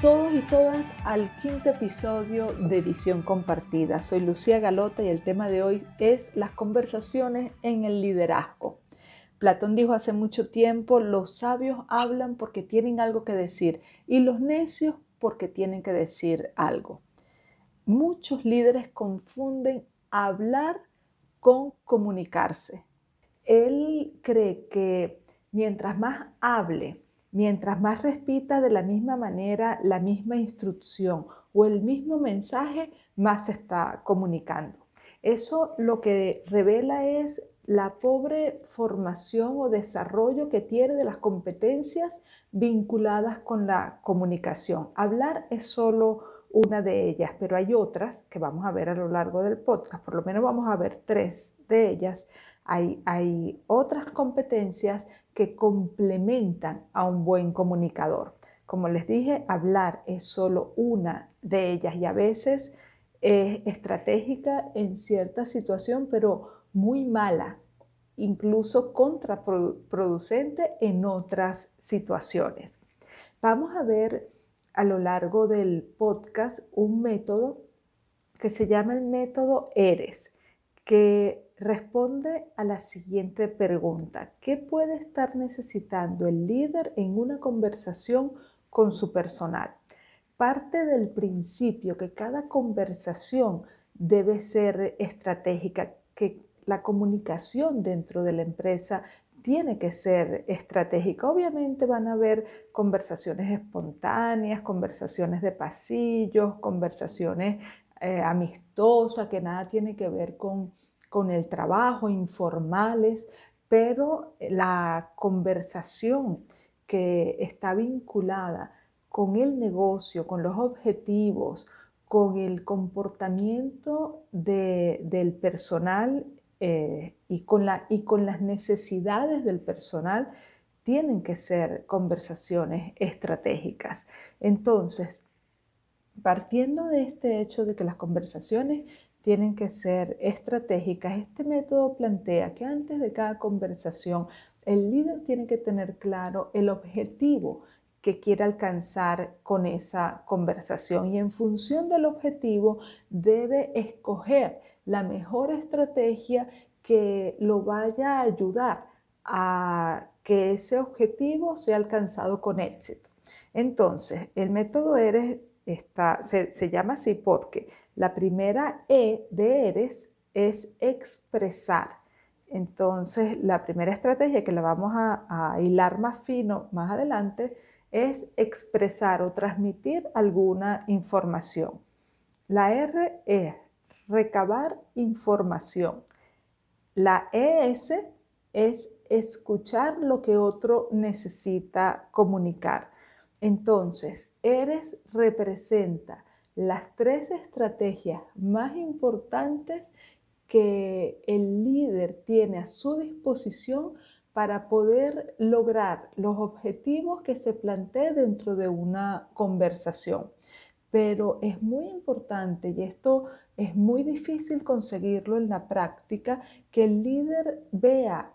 todos y todas al quinto episodio de Visión Compartida. Soy Lucía Galota y el tema de hoy es las conversaciones en el liderazgo. Platón dijo hace mucho tiempo, los sabios hablan porque tienen algo que decir y los necios porque tienen que decir algo. Muchos líderes confunden hablar con comunicarse. Él cree que mientras más hable, Mientras más repita de la misma manera la misma instrucción o el mismo mensaje, más se está comunicando. Eso lo que revela es la pobre formación o desarrollo que tiene de las competencias vinculadas con la comunicación. Hablar es solo una de ellas, pero hay otras que vamos a ver a lo largo del podcast, por lo menos vamos a ver tres de ellas. Hay, hay otras competencias que complementan a un buen comunicador. Como les dije, hablar es solo una de ellas y a veces es estratégica en cierta situación, pero muy mala, incluso contraproducente en otras situaciones. Vamos a ver a lo largo del podcast un método que se llama el método ERES, que responde a la siguiente pregunta. ¿Qué puede estar necesitando el líder en una conversación con su personal? Parte del principio que cada conversación debe ser estratégica, que la comunicación dentro de la empresa tiene que ser estratégica. Obviamente van a haber conversaciones espontáneas, conversaciones de pasillos, conversaciones eh, amistosas que nada tiene que ver con con el trabajo, informales, pero la conversación que está vinculada con el negocio, con los objetivos, con el comportamiento del personal eh, y, con y con las necesidades del personal, tienen que ser conversaciones estratégicas. Entonces, partiendo de este hecho de que las conversaciones tienen que ser estratégicas. Este método plantea que antes de cada conversación el líder tiene que tener claro el objetivo que quiere alcanzar con esa conversación y en función del objetivo debe escoger la mejor estrategia que lo vaya a ayudar a que ese objetivo sea alcanzado con éxito. Entonces, el método ERES se, llama así porque la primera E de ERES es expresar. Entonces, la primera estrategia que la vamos a, hilar más fino más adelante es expresar o transmitir alguna información. La R es recabar información. La ES es escuchar lo que otro necesita comunicar. Entonces, ERES representa las tres estrategias más importantes que el líder tiene a su disposición para poder lograr los objetivos que se plantee dentro de una conversación. Pero es muy importante, y esto es muy difícil conseguirlo en la práctica, que el líder vea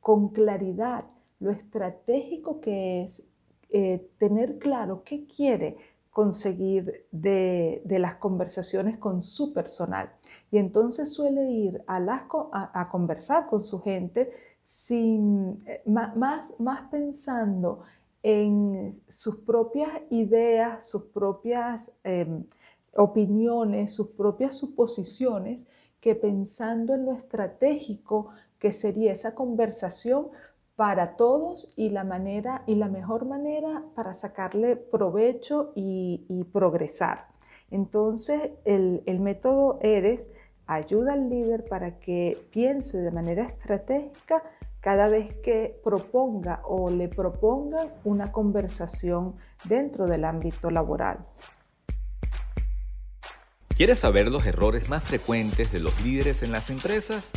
con claridad lo estratégico que es eh, tener claro qué quiere conseguir de, las conversaciones con su personal. Y entonces suele ir a, las, a, conversar con su gente sin, eh, más, más pensando en sus propias ideas, sus propias em, opiniones, sus propias suposiciones, que pensando en lo estratégico que sería esa conversación para todos y la manera y la mejor manera para sacarle provecho y, progresar. Entonces, el, el, método ERES ayuda al líder para que piense de manera estratégica cada vez que proponga o le propongan una conversación dentro del ámbito laboral. ¿Quieres saber los errores más frecuentes de los líderes en las empresas?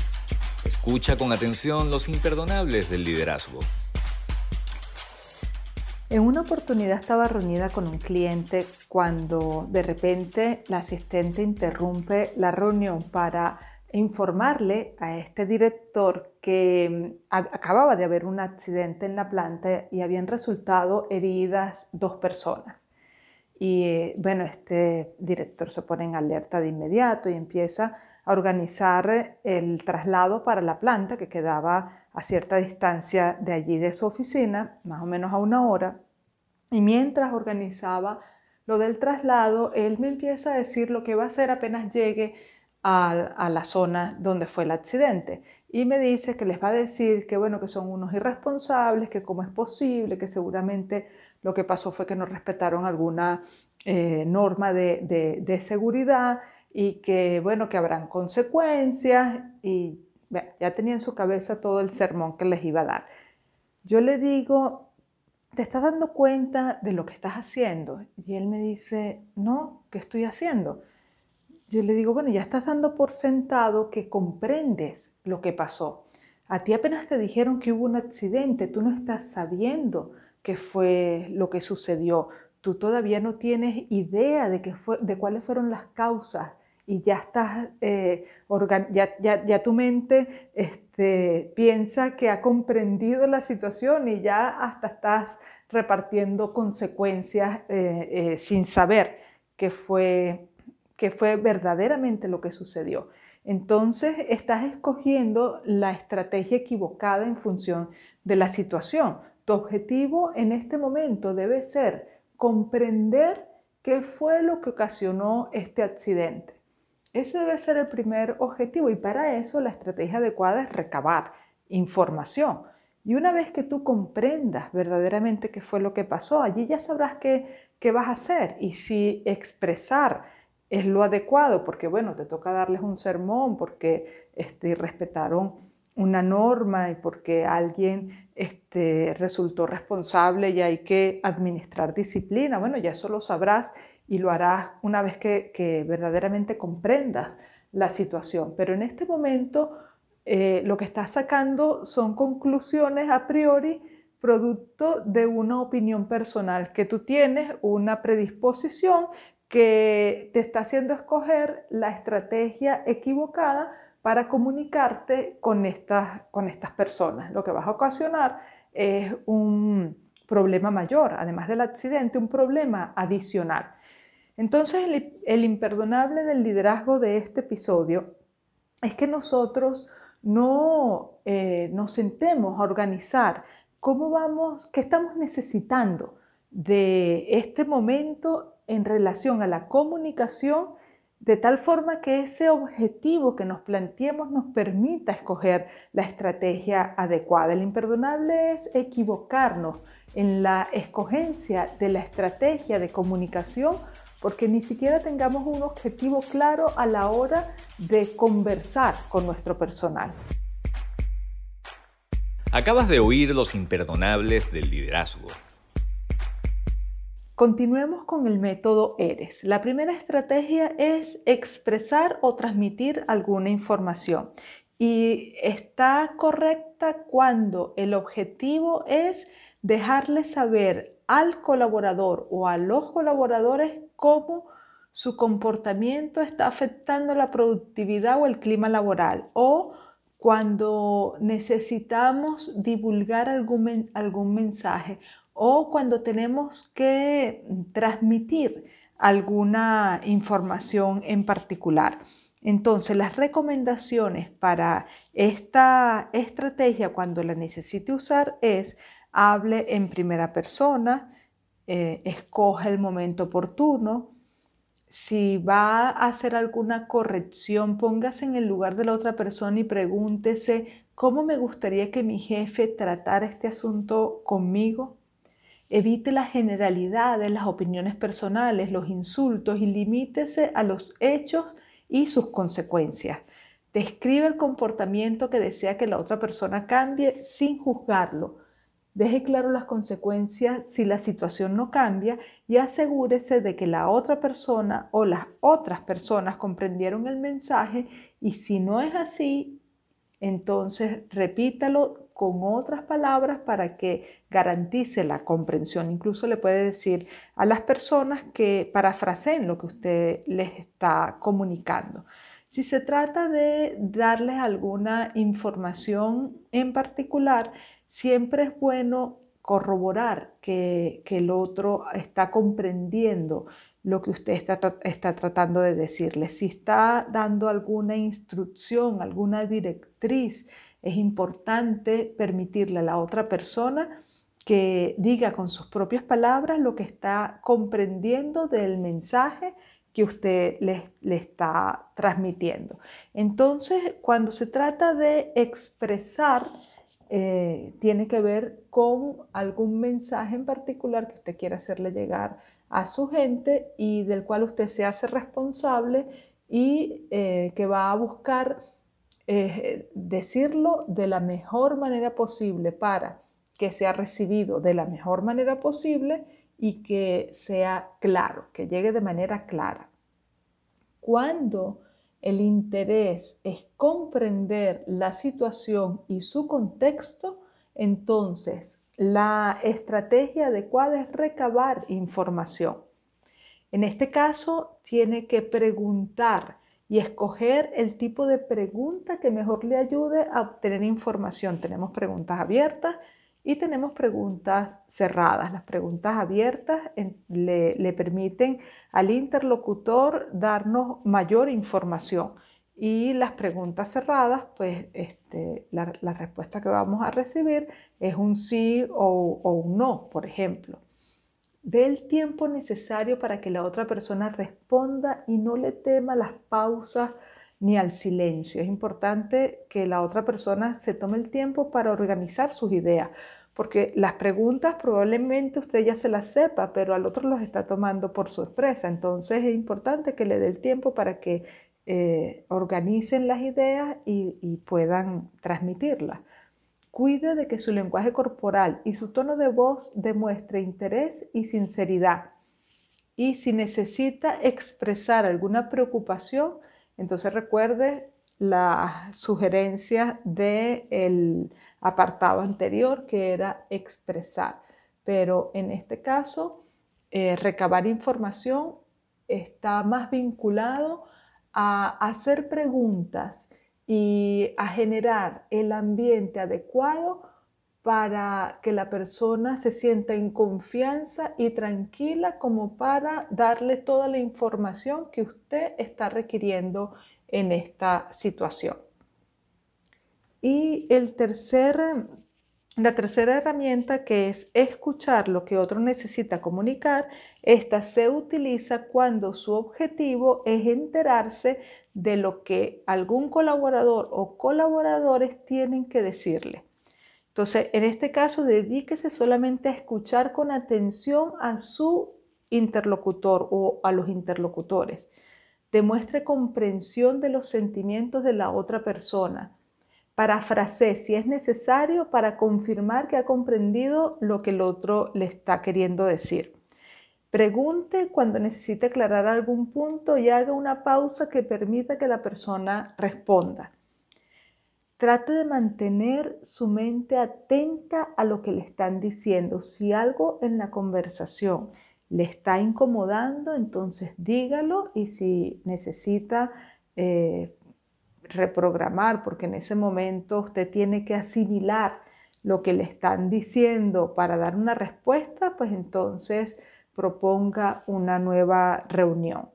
Escucha con atención los imperdonables del liderazgo. En una oportunidad estaba reunida con un cliente cuando de repente la asistente interrumpe la reunión para informarle a este director que mm, acababa de haber un accidente en la planta y habían resultado heridas dos personas. Y eh, bueno, este director se pone en alerta de inmediato y empieza a organizar el traslado para la planta que quedaba a cierta distancia de allí de su oficina, más o menos a una hora. Y mientras organizaba lo del traslado, él me empieza a decir lo que va a hacer apenas llegue a, la zona donde fue el accidente. Y me dice que les va a decir que bueno, que son unos irresponsables, que cómo es posible, que seguramente lo que pasó fue que no respetaron alguna eh, norma de, de, seguridad y que bueno, que habrán consecuencias y ya tenía en su cabeza todo el sermón que les iba a dar. Yo le digo, ¿te estás dando cuenta de lo que estás haciendo? Y él me dice, no, ¿qué estoy haciendo? yo le digo, bueno, ya estás dando por sentado que comprendes lo que pasó. A ti apenas te dijeron que hubo un accidente, tú no estás sabiendo qué fue lo que sucedió. Tú todavía no tienes idea de, qué fue, de cuáles fueron las causas y ya estás, eh, ya, tu mente este, piensa que ha comprendido la situación y ya hasta estás repartiendo consecuencias eh, eh, sin saber qué fue que fue verdaderamente lo que sucedió. Entonces estás escogiendo la estrategia equivocada en función de la situación. Tu objetivo en este momento debe ser comprender qué fue lo que ocasionó este accidente. Ese debe ser el primer objetivo y para eso la estrategia adecuada es recabar información. Y una vez que tú comprendas verdaderamente qué fue lo que pasó, allí ya sabrás qué, qué vas a hacer y si expresar es lo adecuado, porque bueno, te toca darles un sermón, porque este, respetaron una norma y porque alguien este, resultó responsable y hay que administrar disciplina. Bueno, ya eso lo sabrás y lo harás una vez que, verdaderamente comprendas la situación. Pero en este momento eh, lo que estás sacando son conclusiones a priori producto de una opinión personal que tú tienes, una predisposición que te está haciendo escoger la estrategia equivocada para comunicarte con estas, con estas personas. Lo que vas a ocasionar es un problema mayor, además del accidente, un problema adicional. Entonces, el, imperdonable del liderazgo de este episodio es que nosotros no eh, nos sentemos a organizar cómo vamos, qué estamos necesitando de este momento en relación a la comunicación de tal forma que ese objetivo que nos planteemos nos permita escoger la estrategia adecuada. El imperdonable es equivocarnos en la escogencia de la estrategia de comunicación porque ni siquiera tengamos un objetivo claro a la hora de conversar con nuestro personal. Acabas de oír los imperdonables del liderazgo. Continuemos con el método ERES. La primera estrategia es expresar o transmitir alguna información y está correcta cuando el objetivo es dejarle saber al colaborador o a los colaboradores cómo su comportamiento está afectando la productividad o el clima laboral o cuando necesitamos divulgar algún, algún mensaje o cuando tenemos que transmitir alguna información en particular. Entonces, las recomendaciones para esta estrategia cuando la necesite usar es hable en primera persona, eh, escoja el momento oportuno. Si va a hacer alguna corrección, póngase en el lugar de la otra persona y pregúntese cómo me gustaría que mi jefe tratara este asunto conmigo. Evite las generalidades, las opiniones personales, los insultos y limítese a los hechos y sus consecuencias. Describe el comportamiento que desea que la otra persona cambie sin juzgarlo. Deje claro las consecuencias si la situación no cambia y asegúrese de que la otra persona o las otras personas comprendieron el mensaje y si no es así, entonces repítalo con otras palabras para que garantice la comprensión. Incluso le puede decir a las personas que parafraseen lo que usted les está comunicando. Si se trata de darles alguna información en particular, siempre es bueno corroborar que, el otro está comprendiendo lo que usted está, está, tratando de decirle. Si está dando alguna instrucción, alguna directriz, es importante permitirle a la otra persona que diga con sus propias palabras lo que está comprendiendo del mensaje que usted le, le, está transmitiendo. Entonces, cuando se trata de expresar, eh, tiene que ver con algún mensaje en particular que usted quiera hacerle llegar a su gente y del cual usted se hace responsable y eh, que va a buscar eh, decirlo de la mejor manera posible para que sea recibido de la mejor manera posible y que sea claro, que llegue de manera clara. Cuando el interés es comprender la situación y su contexto, entonces la estrategia adecuada es recabar información. En este caso, tiene que preguntar y escoger el tipo de pregunta que mejor le ayude a obtener información. Tenemos preguntas abiertas y tenemos preguntas cerradas. Las preguntas abiertas le, permiten al interlocutor darnos mayor información. Y las preguntas cerradas, pues este, la, respuesta que vamos a recibir es un sí o, o un no, por ejemplo. Dé el tiempo necesario para que la otra persona responda y no le tema las pausas ni al silencio. Es importante que la otra persona se tome el tiempo para organizar sus ideas, porque las preguntas probablemente usted ya se las sepa, pero al otro los está tomando por sorpresa. Entonces es importante que le dé el tiempo para que eh, organicen las ideas y, y puedan transmitirlas. Cuide de que su lenguaje corporal y su tono de voz demuestre interés y sinceridad. Y si necesita expresar alguna preocupación, entonces recuerde las sugerencias del apartado anterior que era expresar. Pero en este caso, eh, recabar información está más vinculado a hacer preguntas y a generar el ambiente adecuado para que la persona se sienta en confianza y tranquila como para darle toda la información que usted está requiriendo en esta situación. Y el tercer, la tercera herramienta que es escuchar lo que otro necesita comunicar, esta se utiliza cuando su objetivo es enterarse de lo que algún colaborador o colaboradores tienen que decirle. Entonces, en este caso, dedíquese solamente a escuchar con atención a su interlocutor o a los interlocutores demuestre comprensión de los sentimientos de la otra persona. Parafrase si es necesario para confirmar que ha comprendido lo que el otro le está queriendo decir. Pregunte cuando necesite aclarar algún punto y haga una pausa que permita que la persona responda. Trate de mantener su mente atenta a lo que le están diciendo. Si algo en la conversación le está incomodando, entonces dígalo y si necesita eh, reprogramar, porque en ese momento usted tiene que asimilar lo que le están diciendo para dar una respuesta, pues entonces proponga una nueva reunión.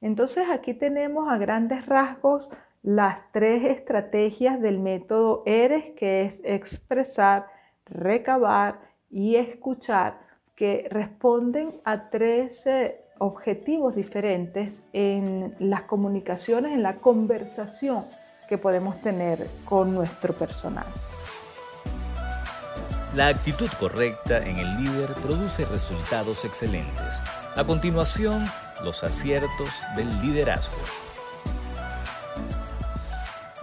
Entonces aquí tenemos a grandes rasgos las tres estrategias del método ERES, que es expresar, recabar y escuchar que responden a tres objetivos diferentes en las comunicaciones, en la conversación que podemos tener con nuestro personal. La actitud correcta en el líder produce resultados excelentes. A continuación, los aciertos del liderazgo.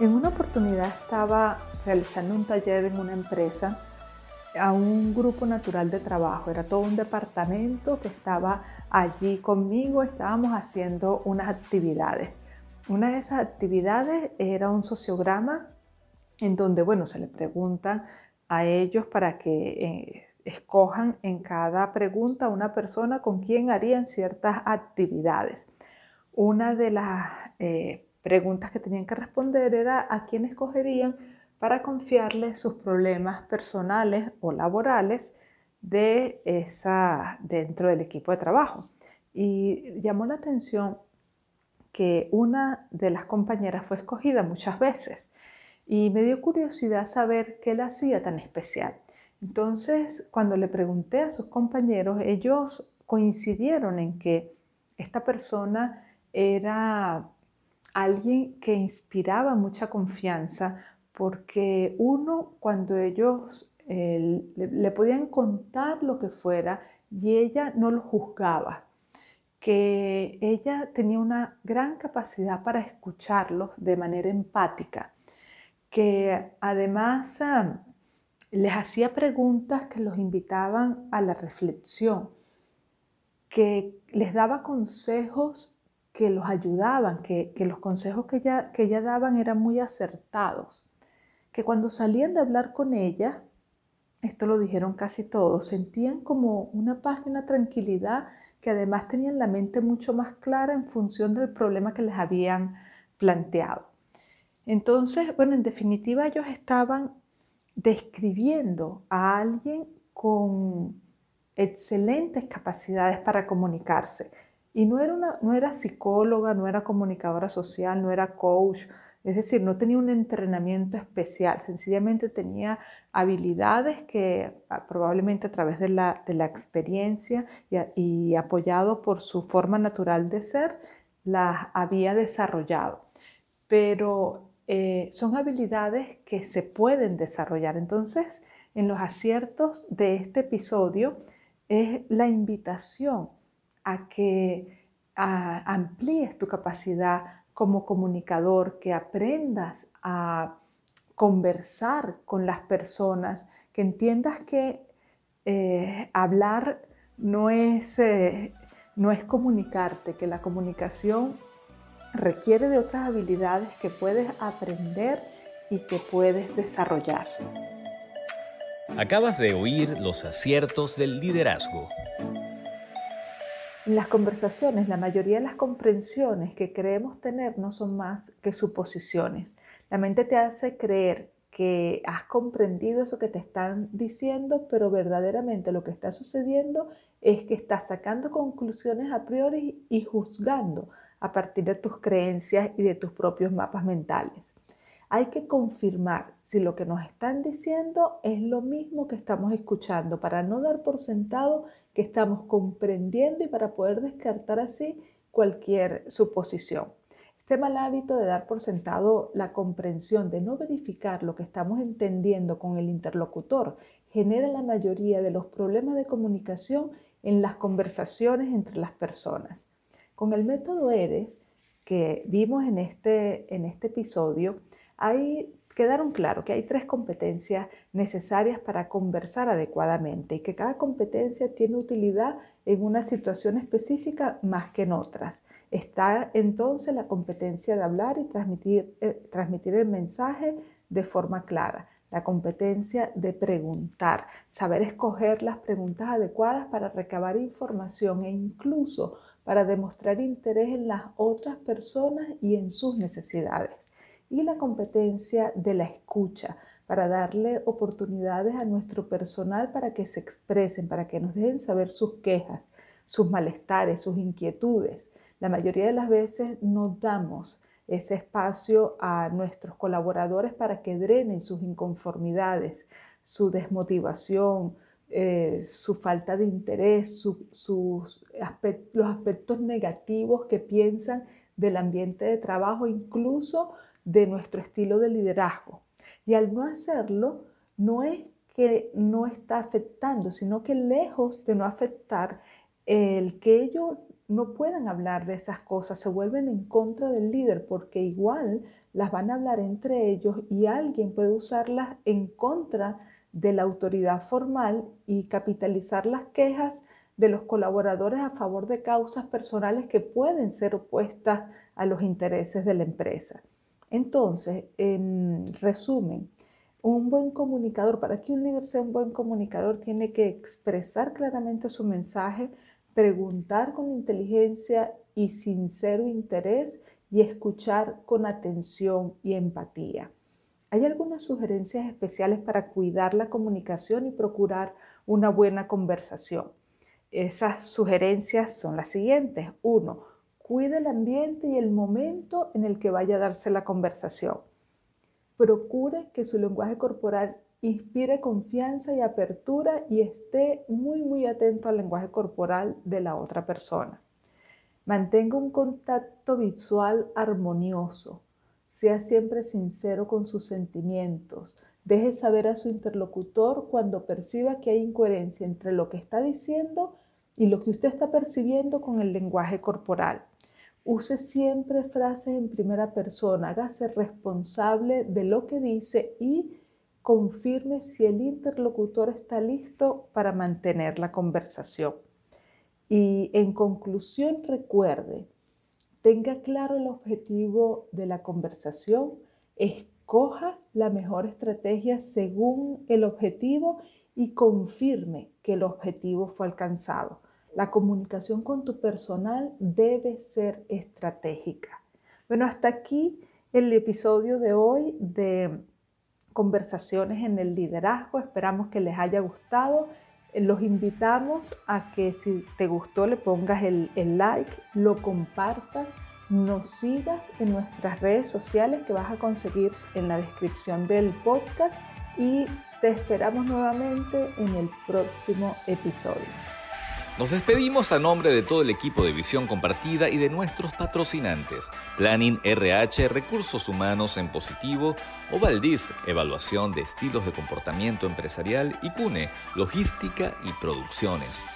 En una oportunidad estaba realizando un taller en una empresa a un grupo natural de trabajo, era todo un departamento que estaba allí conmigo, estábamos haciendo unas actividades. Una de esas actividades era un sociograma en donde, bueno, se le preguntan a ellos para que eh, escojan en cada pregunta una persona con quien harían ciertas actividades. Una de las eh, preguntas que tenían que responder era a quién escogerían para confiarles sus problemas personales o laborales de esa, dentro del equipo de trabajo. Y llamó la atención que una de las compañeras fue escogida muchas veces y me dio curiosidad saber qué la hacía tan especial. Entonces, cuando le pregunté a sus compañeros, ellos coincidieron en que esta persona era alguien que inspiraba mucha confianza porque uno cuando ellos eh, le, podían contar lo que fuera y ella no lo juzgaba, que ella tenía una gran capacidad para escucharlos de manera empática, que además ah, les hacía preguntas que los invitaban a la reflexión, que les daba consejos que los ayudaban, que, los consejos que ella, que ella daban eran muy acertados, que cuando salían de hablar con ella, esto lo dijeron casi todos, sentían como una paz y una tranquilidad que además tenían la mente mucho más clara en función del problema que les habían planteado. Entonces, bueno, en definitiva ellos estaban describiendo a alguien con excelentes capacidades para comunicarse, y no era, una, no era psicóloga, no era comunicadora social, no era coach, es decir, no tenía un entrenamiento especial, sencillamente tenía habilidades que ah, probablemente a través de la, experiencia y, apoyado por su forma natural de ser, las había desarrollado. Pero eh, son habilidades que se pueden desarrollar. Entonces, en los aciertos de este episodio es la invitación a que amplíes tu capacidad como comunicador, que aprendas a conversar con las personas, que entiendas que eh, hablar no es, eh, no es comunicarte, que la comunicación requiere de otras habilidades que puedes aprender y que puedes desarrollar. Acabas de oír los aciertos del liderazgo. En las conversaciones, la mayoría de las comprensiones que creemos tener no son más que suposiciones. La mente te hace creer que has comprendido eso que te están diciendo, pero verdaderamente lo que está sucediendo es que estás sacando conclusiones a priori y juzgando a partir de tus creencias y de tus propios mapas mentales. Hay que confirmar si lo que nos están diciendo es lo mismo que estamos escuchando para no dar por sentado que estamos comprendiendo y para poder descartar así cualquier suposición. Este mal hábito de dar por sentado la comprensión, de no verificar lo que estamos entendiendo con el interlocutor, genera la mayoría de los problemas de comunicación en las conversaciones entre las personas. Con el método ERES que vimos en este, en este episodio, ahí quedaron claro que hay tres competencias necesarias para conversar adecuadamente y que cada competencia tiene utilidad en una situación específica más que en otras. Está entonces la competencia de hablar y transmitir, eh, transmitir el mensaje de forma clara, la competencia de preguntar, saber escoger las preguntas adecuadas para recabar información e incluso para demostrar interés en las otras personas y en sus necesidades y la competencia de la escucha para darle oportunidades a nuestro personal para que se expresen, para que nos dejen saber sus quejas, sus malestares, sus inquietudes. La mayoría de las veces no damos ese espacio a nuestros colaboradores para que drenen sus inconformidades, su desmotivación, eh, su falta de interés, los aspectos negativos que piensan del ambiente de trabajo, incluso de nuestro estilo de liderazgo. Y al no hacerlo, no es que no está afectando, sino que lejos de no afectar, el que ellos no puedan hablar de esas cosas, se vuelven en contra del líder porque igual las van a hablar entre ellos y alguien puede usarlas en contra de la autoridad formal y capitalizar las quejas de los colaboradores a favor de causas personales que pueden ser opuestas a los intereses de la empresa. Entonces, en resumen, un buen comunicador, para que un líder sea un buen comunicador, tiene que expresar claramente su mensaje, preguntar con inteligencia y sincero interés y escuchar con atención y empatía. ¿Hay algunas sugerencias especiales para cuidar la comunicación y procurar una buena conversación? Esas sugerencias son las siguientes. Uno, cuide el ambiente y el momento en el que vaya a darse la conversación. Procure que su lenguaje corporal inspire confianza y apertura y esté muy, muy atento al lenguaje corporal de la otra persona. Mantenga un contacto visual armonioso. Sea siempre sincero con sus sentimientos. Deje saber a su interlocutor cuando perciba que hay incoherencia entre lo que está diciendo y lo que usted está percibiendo con el lenguaje corporal. Use siempre frases en primera persona, hágase responsable de lo que dice y confirme si el interlocutor está listo para mantener la conversación. Y en conclusión, recuerde, tenga claro el objetivo de la conversación, escoja la mejor estrategia según el objetivo y confirme que el objetivo fue alcanzado. La comunicación con tu personal debe ser estratégica. Bueno, hasta aquí el episodio de hoy de conversaciones en el liderazgo. Esperamos que les haya gustado. Los invitamos a que si te gustó le pongas el, like, lo compartas, nos sigas en nuestras redes sociales que vas a conseguir en la descripción del podcast y te esperamos nuevamente en el próximo episodio. Nos despedimos a nombre de todo el equipo de Visión Compartida y de nuestros patrocinantes, Planning RH, Recursos Humanos en Positivo, Ovaldiz, Evaluación de Estilos de Comportamiento Empresarial y CUNE, Logística y Producciones.